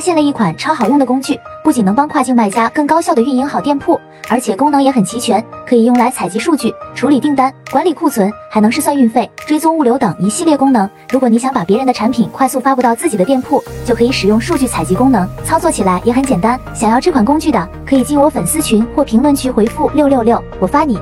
现了一款超好用的工具，不仅能帮跨境卖家更高效的运营好店铺，而且功能也很齐全，可以用来采集数据、处理订单、管理库存，还能试算运费、追踪物流等一系列功能。如果你想把别人的产品快速发布到自己的店铺，就可以使用数据采集功能，操作起来也很简单。想要这款工具的，可以进我粉丝群或评论区回复六六六，我发你。